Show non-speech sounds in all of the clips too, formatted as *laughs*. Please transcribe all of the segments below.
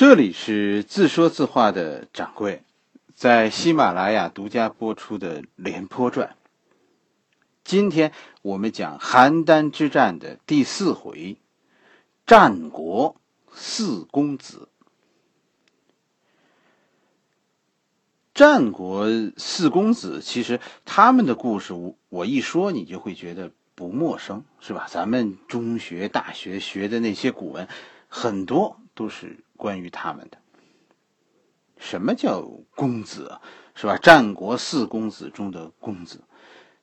这里是自说自话的掌柜，在喜马拉雅独家播出的《廉颇传》。今天我们讲邯郸之战的第四回，战国四公子。战国四公子，其实他们的故事，我我一说你就会觉得不陌生，是吧？咱们中学、大学学的那些古文，很多都是。关于他们的，什么叫公子啊？是吧？战国四公子中的公子，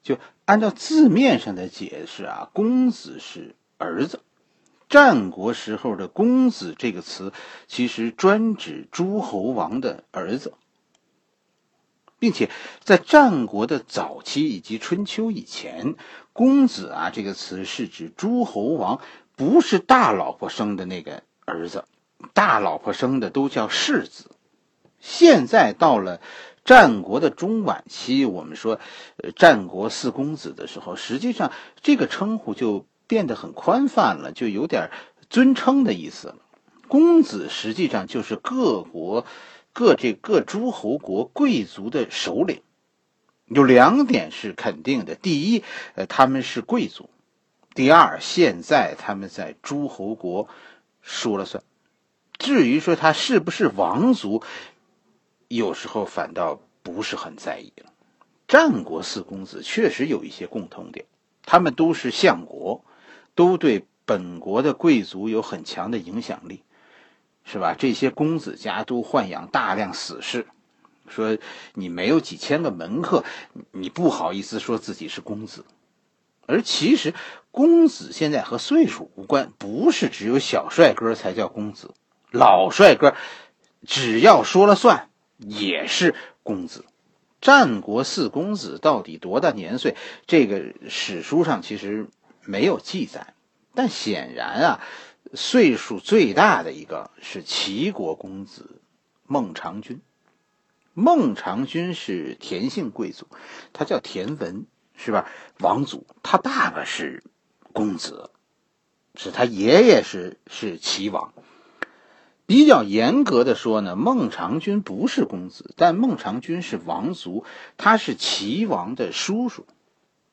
就按照字面上的解释啊，公子是儿子。战国时候的“公子”这个词，其实专指诸侯王的儿子，并且在战国的早期以及春秋以前，“公子”啊这个词是指诸侯王不是大老婆生的那个儿子。大老婆生的都叫世子，现在到了战国的中晚期，我们说呃战国四公子的时候，实际上这个称呼就变得很宽泛了，就有点尊称的意思了。公子实际上就是各国各这各诸侯国贵族的首领。有两点是肯定的：第一，呃，他们是贵族；第二，现在他们在诸侯国说了算。至于说他是不是王族，有时候反倒不是很在意了。战国四公子确实有一些共同点，他们都是相国，都对本国的贵族有很强的影响力，是吧？这些公子家都豢养大量死士，说你没有几千个门客，你不好意思说自己是公子。而其实公子现在和岁数无关，不是只有小帅哥才叫公子。老帅哥，只要说了算，也是公子。战国四公子到底多大年岁？这个史书上其实没有记载。但显然啊，岁数最大的一个是齐国公子孟尝君。孟尝君是田姓贵族，他叫田文，是吧？王祖，他爸爸是公子，是他爷爷是是齐王。比较严格的说呢，孟尝君不是公子，但孟尝君是王族，他是齐王的叔叔。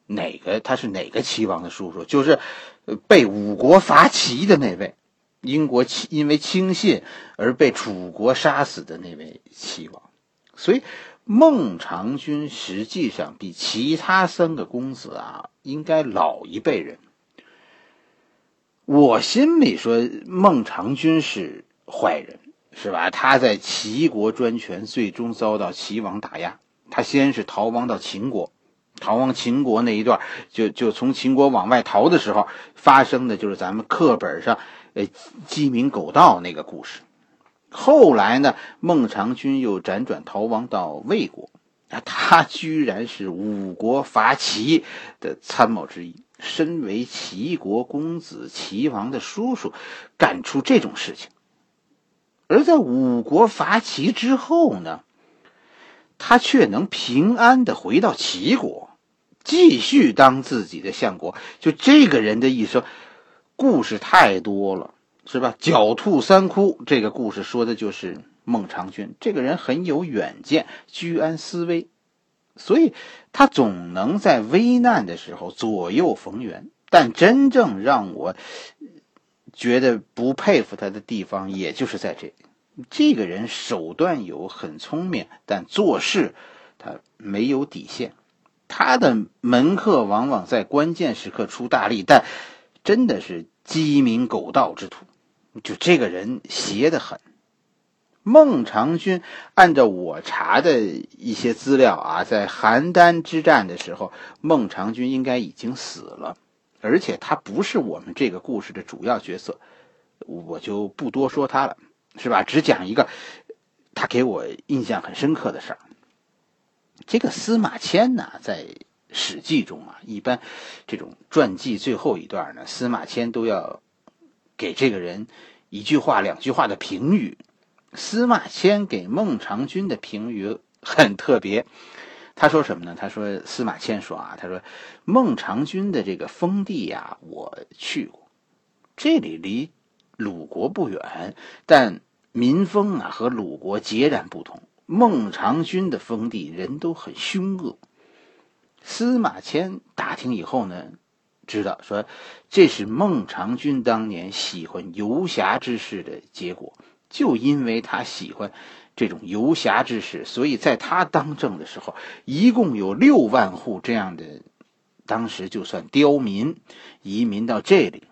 哪个？他是哪个齐王的叔叔？就是被五国伐齐的那位，英国因为轻信而被楚国杀死的那位齐王。所以孟尝君实际上比其他三个公子啊，应该老一辈人。我心里说，孟尝君是。坏人是吧？他在齐国专权，最终遭到齐王打压。他先是逃亡到秦国，逃亡秦国那一段，就就从秦国往外逃的时候，发生的就是咱们课本上，呃，鸡鸣狗盗那个故事。后来呢，孟尝君又辗转逃亡到魏国，啊，他居然是五国伐齐的参谋之一，身为齐国公子、齐王的叔叔，干出这种事情。而在五国伐齐之后呢，他却能平安的回到齐国，继续当自己的相国。就这个人的一生，故事太多了，是吧？狡兔三窟这个故事说的就是孟尝君。这个人很有远见，居安思危，所以他总能在危难的时候左右逢源。但真正让我。觉得不佩服他的地方，也就是在这，这个人手段有很聪明，但做事他没有底线。他的门客往往在关键时刻出大力，但真的是鸡鸣狗盗之徒。就这个人邪得很。孟尝君按照我查的一些资料啊，在邯郸之战的时候，孟尝君应该已经死了。而且他不是我们这个故事的主要角色，我就不多说他了，是吧？只讲一个他给我印象很深刻的事儿。这个司马迁呢，在《史记》中啊，一般这种传记最后一段呢，司马迁都要给这个人一句话、两句话的评语。司马迁给孟尝君的评语很特别。他说什么呢？他说司马迁说啊，他说孟尝君的这个封地呀，我去过，这里离鲁国不远，但民风啊和鲁国截然不同。孟尝君的封地人都很凶恶。司马迁打听以后呢，知道说这是孟尝君当年喜欢游侠之士的结果。就因为他喜欢这种游侠之士，所以在他当政的时候，一共有六万户这样的，当时就算刁民移民到这里，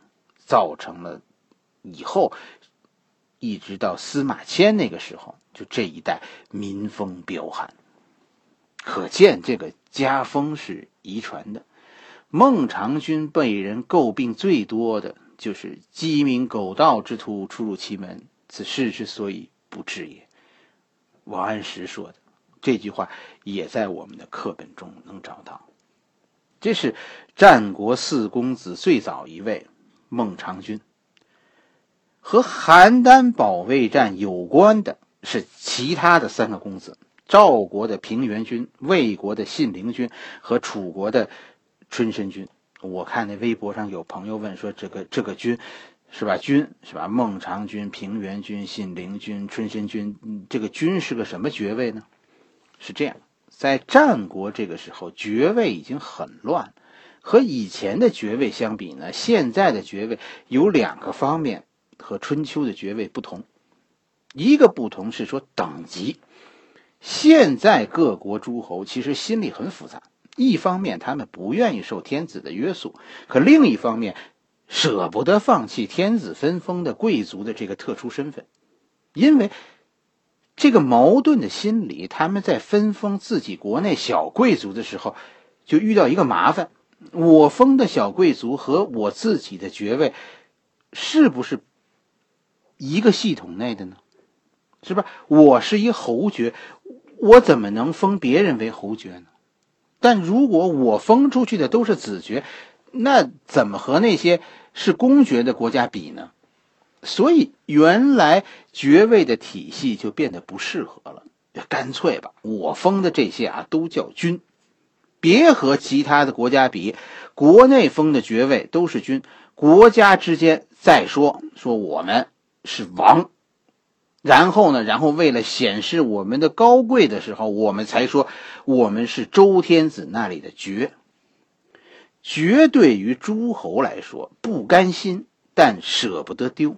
造成了以后一直到司马迁那个时候，就这一代民风彪悍。可见这个家风是遗传的。孟尝君被人诟病最多的就是鸡鸣狗盗之徒出入其门。此事之所以不治也，王安石说的这句话也在我们的课本中能找到。这是战国四公子最早一位孟尝君。和邯郸保卫战有关的是其他的三个公子：赵国的平原君、魏国的信陵君和楚国的春申君。我看那微博上有朋友问说：“这个这个君。”是吧？君是吧？孟尝君、平原君、信陵君、春申君，这个君是个什么爵位呢？是这样，在战国这个时候，爵位已经很乱。和以前的爵位相比呢，现在的爵位有两个方面和春秋的爵位不同。一个不同是说等级。现在各国诸侯其实心里很复杂，一方面他们不愿意受天子的约束，可另一方面。舍不得放弃天子分封的贵族的这个特殊身份，因为这个矛盾的心理，他们在分封自己国内小贵族的时候，就遇到一个麻烦：我封的小贵族和我自己的爵位，是不是一个系统内的呢？是吧？我是一侯爵，我怎么能封别人为侯爵呢？但如果我封出去的都是子爵，那怎么和那些？是公爵的国家比呢，所以原来爵位的体系就变得不适合了。干脆吧，我封的这些啊都叫君，别和其他的国家比。国内封的爵位都是君，国家之间再说说我们是王。然后呢，然后为了显示我们的高贵的时候，我们才说我们是周天子那里的爵。绝对于诸侯来说不甘心，但舍不得丢。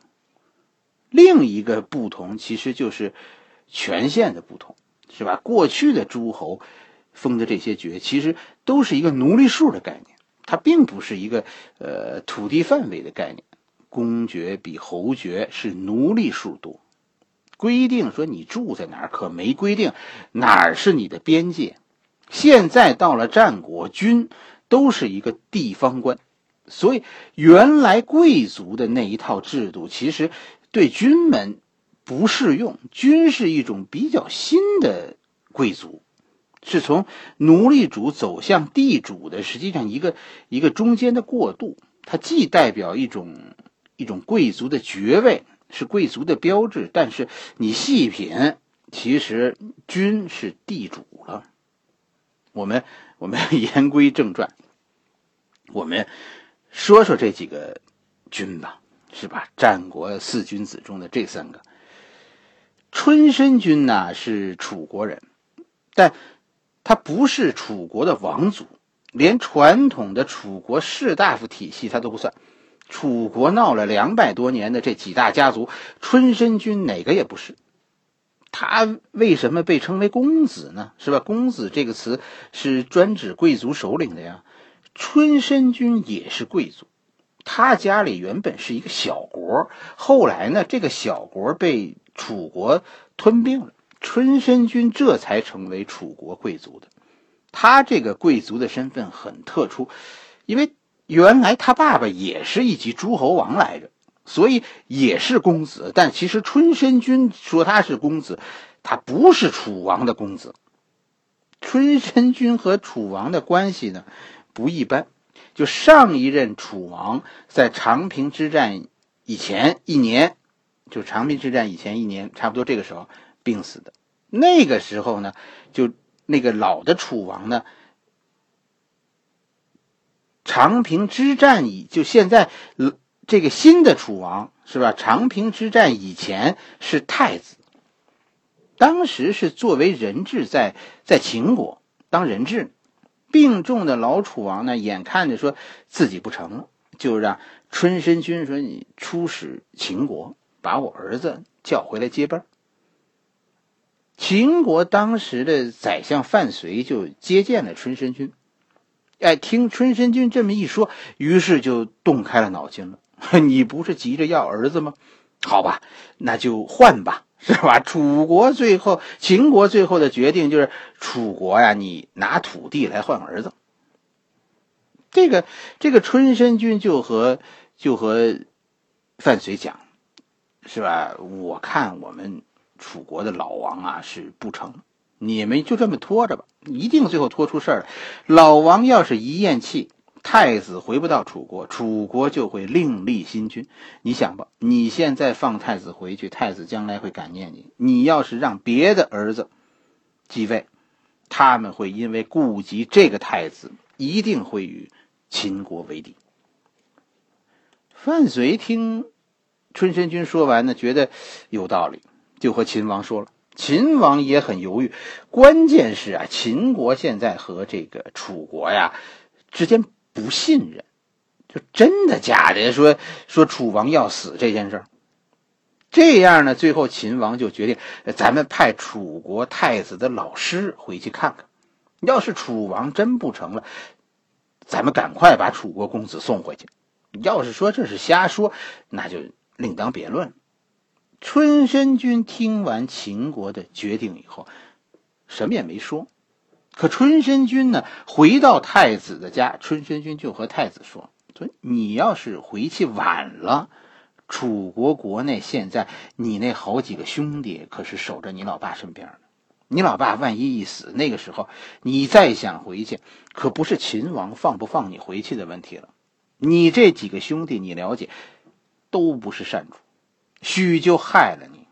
另一个不同其实就是权限的不同，是吧？过去的诸侯封的这些爵，其实都是一个奴隶数的概念，它并不是一个呃土地范围的概念。公爵比侯爵是奴隶数多，规定说你住在哪，可没规定哪儿是你的边界。现在到了战国，君。都是一个地方官，所以原来贵族的那一套制度，其实对军们不适用。军是一种比较新的贵族，是从奴隶主走向地主的，实际上一个一个中间的过渡。它既代表一种一种贵族的爵位，是贵族的标志，但是你细品，其实君是地主了。我们我们言归正传。我们说说这几个君吧，是吧？战国四君子中的这三个，春申君呢是楚国人，但他不是楚国的王族，连传统的楚国士大夫体系他都不算。楚国闹了两百多年的这几大家族，春申君哪个也不是。他为什么被称为公子呢？是吧？公子这个词是专指贵族首领的呀。春申君也是贵族，他家里原本是一个小国，后来呢，这个小国被楚国吞并了，春申君这才成为楚国贵族的。他这个贵族的身份很特殊，因为原来他爸爸也是一级诸侯王来着，所以也是公子。但其实春申君说他是公子，他不是楚王的公子。春申君和楚王的关系呢？不一般，就上一任楚王在长平之战以前一年，就长平之战以前一年，差不多这个时候病死的。那个时候呢，就那个老的楚王呢，长平之战以就现在这个新的楚王是吧？长平之战以前是太子，当时是作为人质在在秦国当人质，病重的老楚王呢，眼看着说自己不成了，就让春申君说：“你出使秦国，把我儿子叫回来接班。”秦国当时的宰相范睢就接见了春申君，哎，听春申君这么一说，于是就动开了脑筋了。*laughs* 你不是急着要儿子吗？好吧，那就换吧，是吧？楚国最后，秦国最后的决定就是楚国呀，你拿土地来换儿子。这个这个春申君就和就和范睢讲，是吧？我看我们楚国的老王啊是不成，你们就这么拖着吧，一定最后拖出事儿来。老王要是一咽气。太子回不到楚国，楚国就会另立新君。你想吧，你现在放太子回去，太子将来会感念你。你要是让别的儿子继位，他们会因为顾及这个太子，一定会与秦国为敌。范睢听春申君说完呢，觉得有道理，就和秦王说了。秦王也很犹豫，关键是啊，秦国现在和这个楚国呀之间。不信任，就真的假的？说说楚王要死这件事儿，这样呢，最后秦王就决定，咱们派楚国太子的老师回去看看。要是楚王真不成了，咱们赶快把楚国公子送回去。要是说这是瞎说，那就另当别论。春申君听完秦国的决定以后，什么也没说。可春申君呢？回到太子的家，春申君就和太子说：“说你要是回去晚了，楚国国内现在你那好几个兄弟可是守着你老爸身边呢。你老爸万一一死，那个时候你再想回去，可不是秦王放不放你回去的问题了。你这几个兄弟，你了解，都不是善主，许就害了你。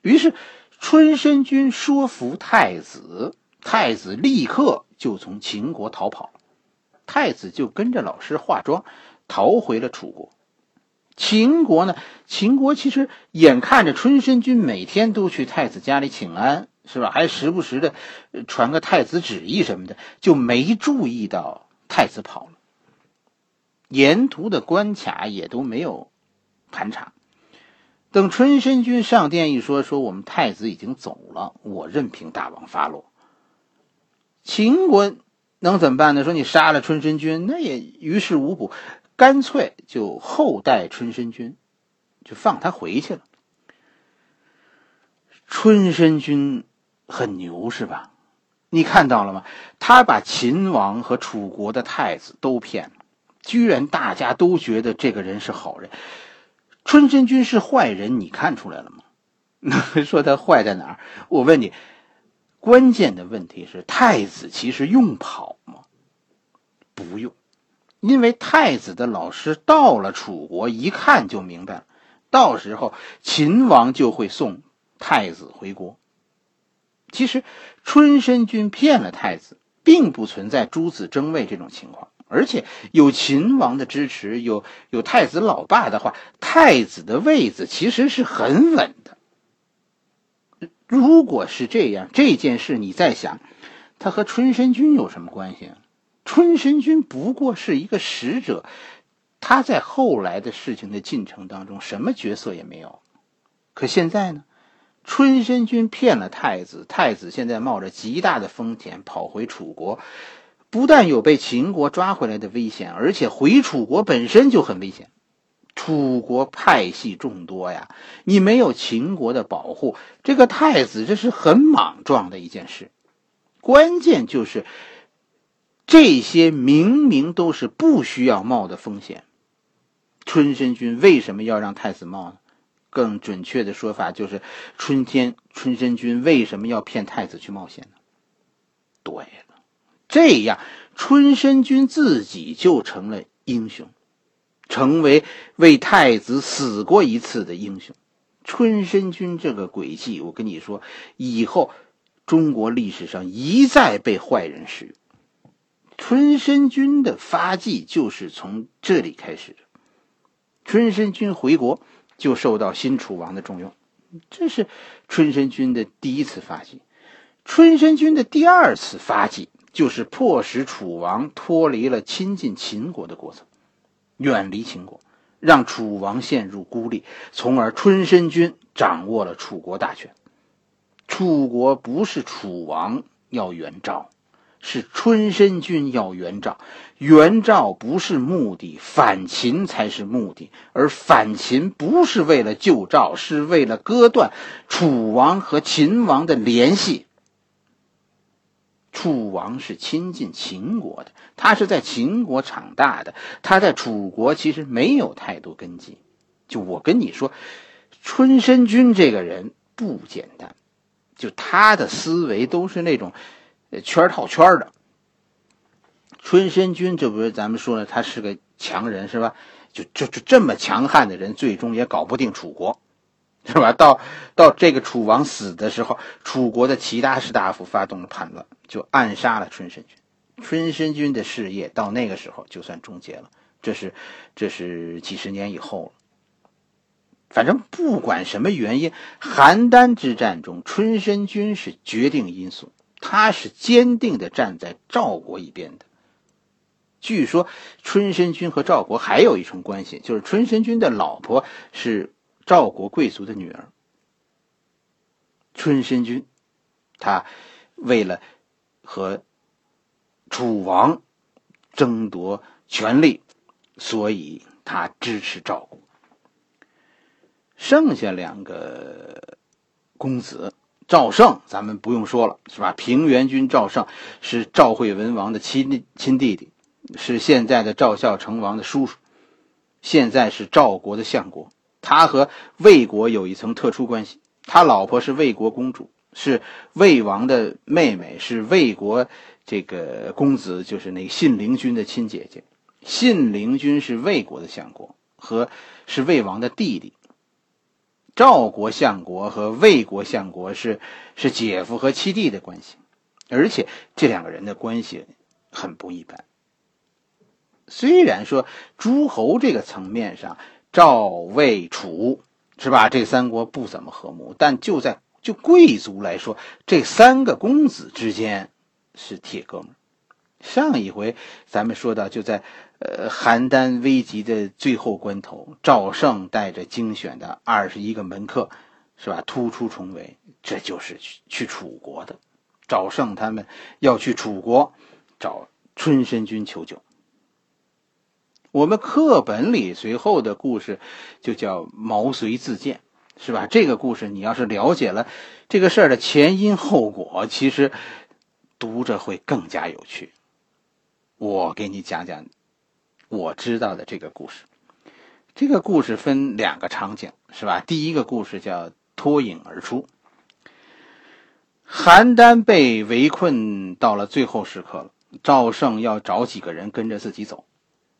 于是春申君说服太子。”太子立刻就从秦国逃跑了，太子就跟着老师化妆，逃回了楚国。秦国呢？秦国其实眼看着春申君每天都去太子家里请安，是吧？还时不时的传个太子旨意什么的，就没注意到太子跑了。沿途的关卡也都没有盘查。等春申君上殿一说，说我们太子已经走了，我任凭大王发落。秦国能怎么办呢？说你杀了春申君，那也于事无补，干脆就厚待春申君，就放他回去了。春申君很牛是吧？你看到了吗？他把秦王和楚国的太子都骗了，居然大家都觉得这个人是好人。春申君是坏人，你看出来了吗？*laughs* 说他坏在哪儿？我问你。关键的问题是，太子其实用跑吗？不用，因为太子的老师到了楚国，一看就明白了，到时候秦王就会送太子回国。其实春申君骗了太子，并不存在诸子争位这种情况，而且有秦王的支持，有有太子老爸的话，太子的位子其实是很稳的。如果是这样，这件事你在想，他和春申君有什么关系啊？春申君不过是一个使者，他在后来的事情的进程当中什么角色也没有。可现在呢，春申君骗了太子，太子现在冒着极大的风险跑回楚国，不但有被秦国抓回来的危险，而且回楚国本身就很危险。楚国派系众多呀，你没有秦国的保护，这个太子这是很莽撞的一件事。关键就是这些明明都是不需要冒的风险，春申君为什么要让太子冒呢？更准确的说法就是，春天春申君为什么要骗太子去冒险呢？对了，这样春申君自己就成了英雄。成为为太子死过一次的英雄，春申君这个诡计，我跟你说，以后中国历史上一再被坏人使用。春申君的发迹就是从这里开始的。春申君回国就受到新楚王的重用，这是春申君的第一次发迹。春申君的第二次发迹，就是迫使楚王脱离了亲近秦国的国策，远离秦国，让楚王陷入孤立，从而春申君掌握了楚国大权。楚国不是楚王要援赵。是春申君要援赵，援赵不是目的，反秦才是目的。而反秦不是为了救赵，是为了割断楚王和秦王的联系。楚王是亲近秦国的，他是在秦国长大的，他在楚国其实没有太多根基。就我跟你说，春申君这个人不简单，就他的思维都是那种。圈套圈的，春申君，这不是咱们说了，他是个强人是吧？就就就这么强悍的人，最终也搞不定楚国，是吧？到到这个楚王死的时候，楚国的其他士大夫发动了叛乱，就暗杀了春申君。春申君的事业到那个时候就算终结了。这是这是几十年以后了。反正不管什么原因，邯郸之战中，春申君是决定因素。他是坚定的站在赵国一边的。据说春申君和赵国还有一重关系，就是春申君的老婆是赵国贵族的女儿。春申君，他为了和楚王争夺权力，所以他支持赵国。剩下两个公子。赵胜，咱们不用说了，是吧？平原君赵胜是赵惠文王的亲亲弟弟，是现在的赵孝成王的叔叔，现在是赵国的相国。他和魏国有一层特殊关系，他老婆是魏国公主，是魏王的妹妹，是魏国这个公子，就是那信陵君的亲姐姐。信陵君是魏国的相国，和是魏王的弟弟。赵国相国和魏国相国是是姐夫和七弟的关系，而且这两个人的关系很不一般。虽然说诸侯这个层面上，赵魏楚是吧？这三国不怎么和睦，但就在就贵族来说，这三个公子之间是铁哥们。上一回咱们说到，就在。呃，邯郸危急的最后关头，赵胜带着精选的二十一个门客，是吧？突出重围，这就是去去楚国的。赵胜他们要去楚国找春申君求救。我们课本里随后的故事就叫毛遂自荐，是吧？这个故事你要是了解了这个事儿的前因后果，其实读着会更加有趣。我给你讲讲。我知道的这个故事，这个故事分两个场景，是吧？第一个故事叫脱颖而出。邯郸被围困到了最后时刻了，赵胜要找几个人跟着自己走。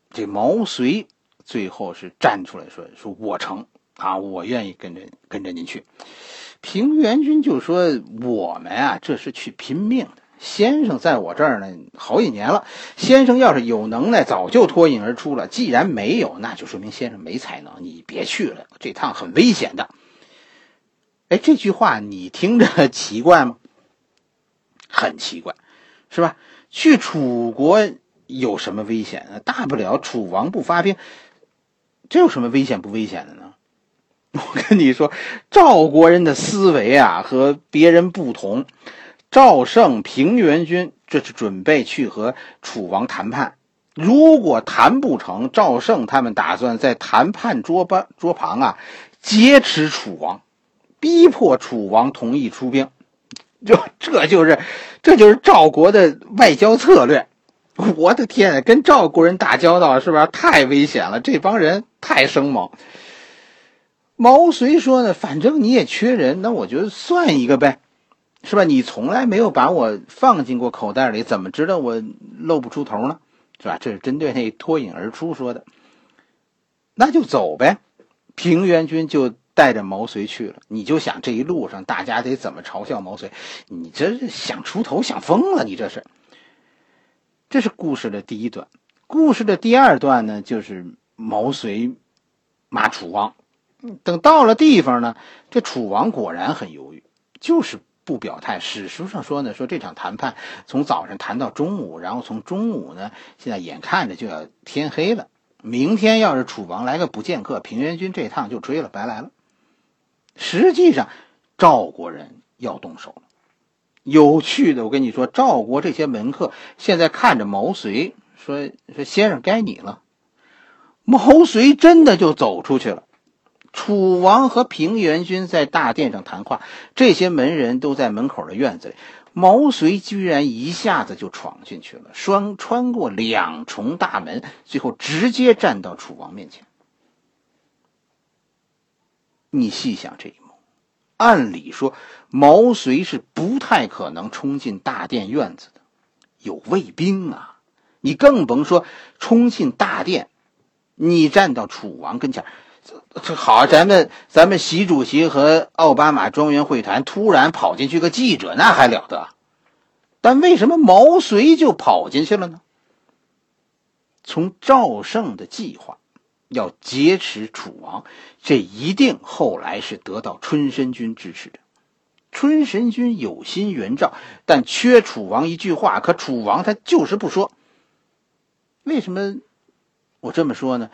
这毛遂最后是站出来说：“说我成啊，我愿意跟着跟着您去。”平原君就说：“我们啊，这是去拼命的。”先生在我这儿呢，好几年了。先生要是有能耐，早就脱颖而出了。既然没有，那就说明先生没才能。你别去了，这趟很危险的。哎，这句话你听着 *laughs* 奇怪吗？很奇怪，是吧？去楚国有什么危险呢？大不了楚王不发兵，这有什么危险不危险的呢？*laughs* 我跟你说，赵国人的思维啊，和别人不同。赵胜、平原君这是准备去和楚王谈判，如果谈不成，赵胜他们打算在谈判桌旁桌旁啊劫持楚王，逼迫楚王同意出兵。就这就是这就是赵国的外交策略。我的天，跟赵国人打交道是不是太危险了？这帮人太生猛。毛遂说呢，反正你也缺人，那我就算一个呗。是吧？你从来没有把我放进过口袋里，怎么知道我露不出头呢？是吧？这是针对那脱颖而出说的。那就走呗。平原君就带着毛遂去了。你就想这一路上大家得怎么嘲笑毛遂？你这是想出头想疯了？你这是。这是故事的第一段。故事的第二段呢，就是毛遂骂楚王。等到了地方呢，这楚王果然很犹豫，就是不表态。史书上说呢，说这场谈判从早上谈到中午，然后从中午呢，现在眼看着就要天黑了。明天要是楚王来个不见客，平原君这趟就追了，白来了。实际上，赵国人要动手了。有趣的，我跟你说，赵国这些门客现在看着毛遂，说说先生该你了。毛遂真的就走出去了。楚王和平原君在大殿上谈话，这些门人都在门口的院子里。毛遂居然一下子就闯进去了，穿穿过两重大门，最后直接站到楚王面前。你细想这一幕，按理说毛遂是不太可能冲进大殿院子的，有卫兵啊，你更甭说冲进大殿，你站到楚王跟前。这好，咱们咱们习主席和奥巴马庄园会谈，突然跑进去个记者，那还了得？但为什么毛遂就跑进去了呢？从赵胜的计划要劫持楚王，这一定后来是得到春申君支持的。春申君有心援赵，但缺楚王一句话，可楚王他就是不说。为什么我这么说呢？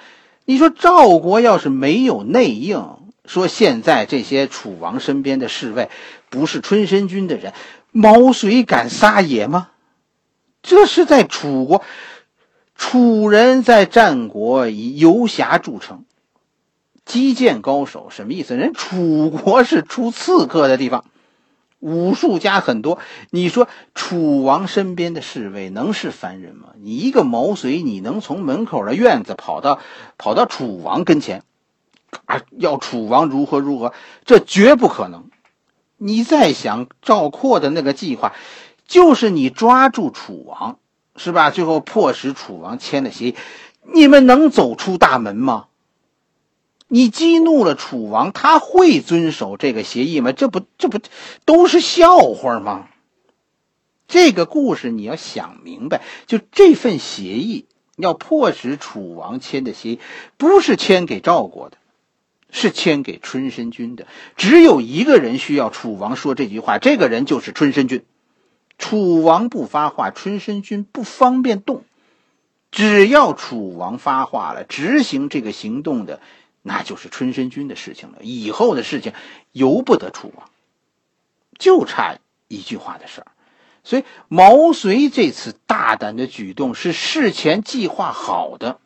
你说赵国要是没有内应，说现在这些楚王身边的侍卫不是春申君的人，毛遂敢撒野吗？这是在楚国，楚人在战国以游侠著称，击剑高手，什么意思？人楚国是出刺客的地方。武术家很多，你说楚王身边的侍卫能是凡人吗？你一个毛遂，你能从门口的院子跑到跑到楚王跟前，啊，要楚王如何如何？这绝不可能。你再想赵括的那个计划，就是你抓住楚王，是吧？最后迫使楚王签了协议，你们能走出大门吗？你激怒了楚王，他会遵守这个协议吗？这不，这不都是笑话吗？这个故事你要想明白，就这份协议要迫使楚王签的协议，不是签给赵国的，是签给春申君的。只有一个人需要楚王说这句话，这个人就是春申君。楚王不发话，春申君不方便动。只要楚王发话了，执行这个行动的。那就是春申君的事情了，以后的事情由不得楚王，就差一句话的事儿。所以毛遂这次大胆的举动是事前计划好的，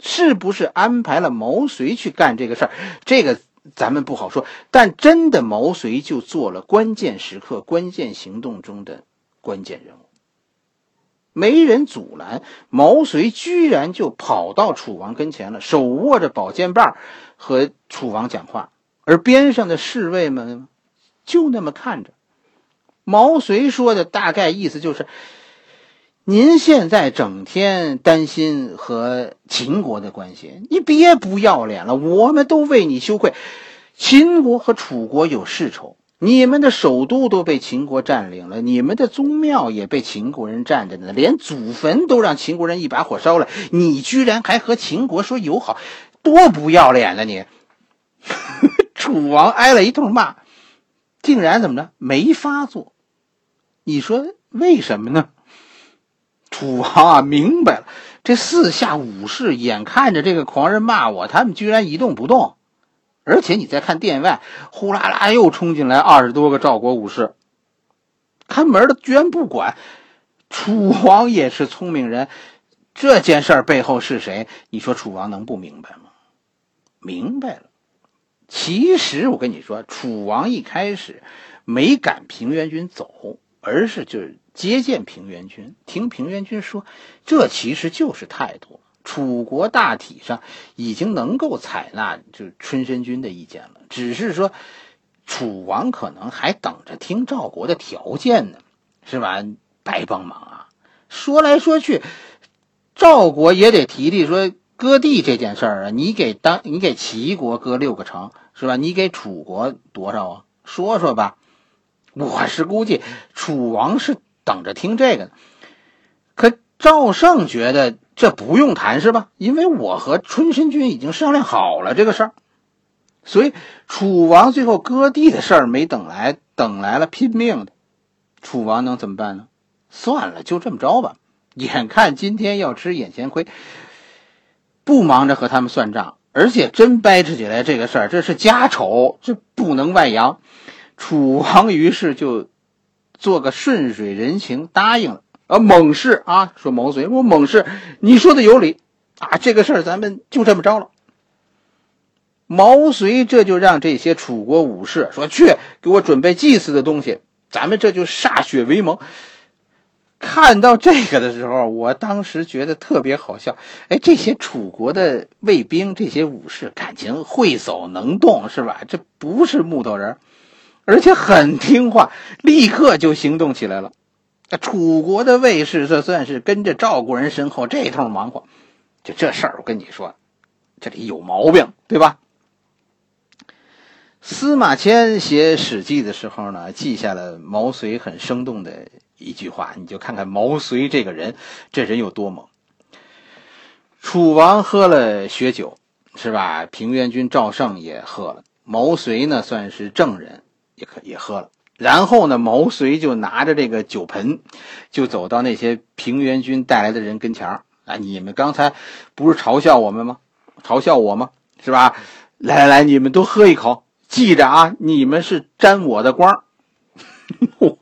是不是安排了毛遂去干这个事儿？这个咱们不好说。但真的毛遂就做了关键时刻、关键行动中的关键人物。没人阻拦，毛遂居然就跑到楚王跟前了，手握着宝剑棒，和楚王讲话。而边上的侍卫们就那么看着。毛遂说的大概意思就是：您现在整天担心和秦国的关系，你别不要脸了，我们都为你羞愧。秦国和楚国有世仇。你们的首都都被秦国占领了，你们的宗庙也被秦国人占着呢，连祖坟都让秦国人一把火烧了。你居然还和秦国说友好，多不要脸啊你！*laughs* 楚王挨了一通骂，竟然怎么着没发作？你说为什么呢？楚王啊，明白了，这四下武士眼看着这个狂人骂我，他们居然一动不动。而且你再看殿外，呼啦啦又冲进来二十多个赵国武士，看门的居然不管。楚王也是聪明人，这件事背后是谁？你说楚王能不明白吗？明白了。其实我跟你说，楚王一开始没赶平原君走，而是就是接见平原君，听平原君说，这其实就是态度。楚国大体上已经能够采纳就春申君的意见了，只是说楚王可能还等着听赵国的条件呢，是吧？白帮忙啊！说来说去，赵国也得提提说割地这件事儿啊，你给当你给齐国割六个城是吧？你给楚国多少啊？说说吧。我是估计楚王是等着听这个，可赵胜觉得。这不用谈是吧？因为我和春申君已经商量好了这个事儿，所以楚王最后割地的事儿没等来，等来了拼命的。楚王能怎么办呢？算了，就这么着吧。眼看今天要吃眼前亏，不忙着和他们算账，而且真掰扯起来这个事儿，这是家丑，这不能外扬。楚王于是就做个顺水人情，答应了。啊，猛士啊，说毛遂，我猛士，你说的有理啊，这个事儿咱们就这么着了。毛遂这就让这些楚国武士说去给我准备祭祀的东西，咱们这就歃血为盟。看到这个的时候，我当时觉得特别好笑。哎，这些楚国的卫兵，这些武士，感情会走能动是吧？这不是木头人，而且很听话，立刻就行动起来了。楚国的卫士，这算是跟着赵国人身后这通忙活。就这事儿，我跟你说，这里有毛病，对吧？司马迁写《史记》的时候呢，记下了毛遂很生动的一句话，你就看看毛遂这个人，这人有多猛。楚王喝了血酒，是吧？平原君赵胜也喝了，毛遂呢算是正人，也可也喝了。然后呢，毛遂就拿着这个酒盆，就走到那些平原君带来的人跟前儿啊！你们刚才不是嘲笑我们吗？嘲笑我吗？是吧？来来来，你们都喝一口，记着啊！你们是沾我的光。*laughs*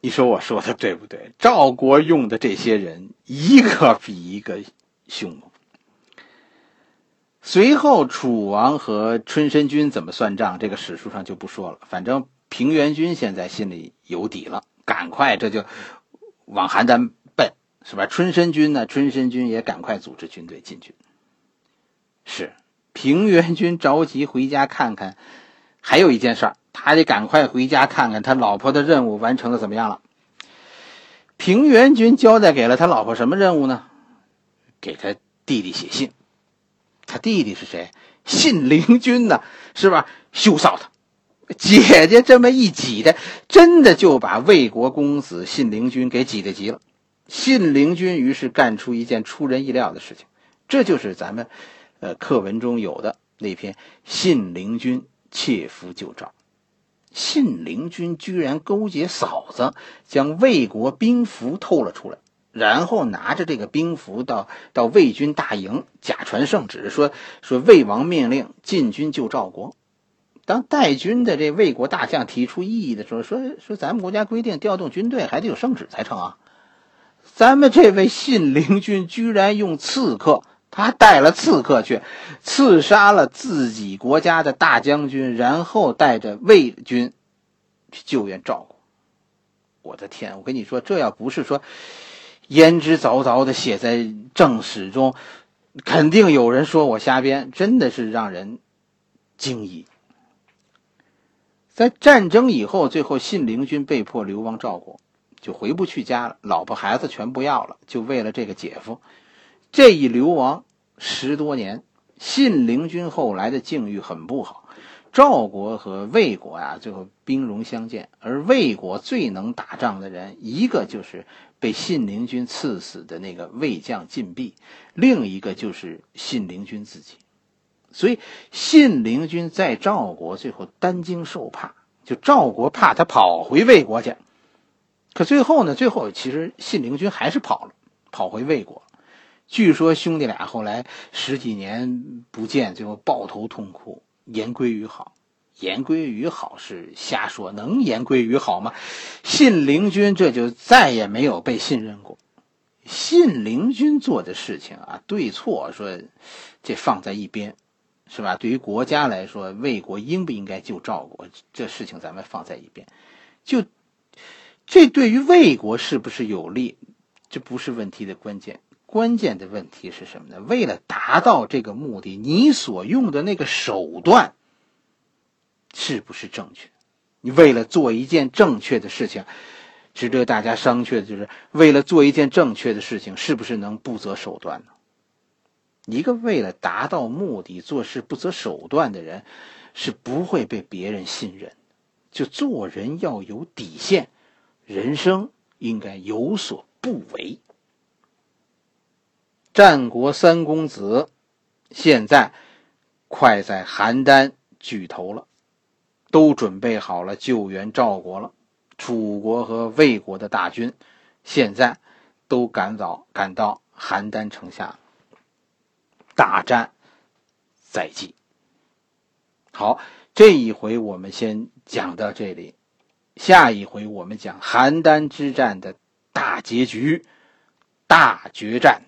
你说我说的对不对？赵国用的这些人，一个比一个凶猛。随后，楚王和春申君怎么算账？这个史书上就不说了。反正平原君现在心里有底了，赶快这就往邯郸奔，是吧？春申君呢？春申君也赶快组织军队进去。是平原君着急回家看看，还有一件事儿，他得赶快回家看看他老婆的任务完成的怎么样了。平原君交代给了他老婆什么任务呢？给他弟弟写信。他弟弟是谁？信陵君呢？是吧？羞臊他，姐姐这么一挤的，真的就把魏国公子信陵君给挤得急了。信陵君于是干出一件出人意料的事情，这就是咱们，呃，课文中有的那篇《信陵君窃符救赵》。信陵君居然勾结嫂子，将魏国兵符透了出来。然后拿着这个兵符到到魏军大营，假传圣旨，说说魏王命令进军救赵国。当带军的这魏国大将提出异议的时候，说说咱们国家规定调动军队还得有圣旨才成啊。咱们这位信陵君居然用刺客，他带了刺客去刺杀了自己国家的大将军，然后带着魏军去救援赵国。我的天！我跟你说，这要不是说。言之凿凿的写在正史中，肯定有人说我瞎编，真的是让人惊异。在战争以后，最后信陵君被迫流亡赵国，就回不去家了，老婆孩子全不要了，就为了这个姐夫。这一流亡十多年，信陵君后来的境遇很不好。赵国和魏国呀，最后兵戎相见，而魏国最能打仗的人，一个就是。被信陵君赐死的那个魏将晋鄙，另一个就是信陵君自己，所以信陵君在赵国最后担惊受怕，就赵国怕他跑回魏国去，可最后呢？最后其实信陵君还是跑了，跑回魏国。据说兄弟俩后来十几年不见，最后抱头痛哭，言归于好。言归于好是瞎说，能言归于好吗？信陵君这就再也没有被信任过。信陵君做的事情啊，对错说，这放在一边，是吧？对于国家来说，魏国应不应该救赵国，这事情咱们放在一边。就这对于魏国是不是有利，这不是问题的关键。关键的问题是什么呢？为了达到这个目的，你所用的那个手段。是不是正确？你为了做一件正确的事情，值得大家商榷的就是，为了做一件正确的事情，是不是能不择手段呢？一个为了达到目的做事不择手段的人，是不会被别人信任。就做人要有底线，人生应该有所不为。战国三公子现在快在邯郸聚头了，都准备好了救援赵国了。楚国和魏国的大军现在都赶早赶到邯郸城下，大战在即。好，这一回我们先讲到这里，下一回我们讲邯郸之战的大结局、大决战。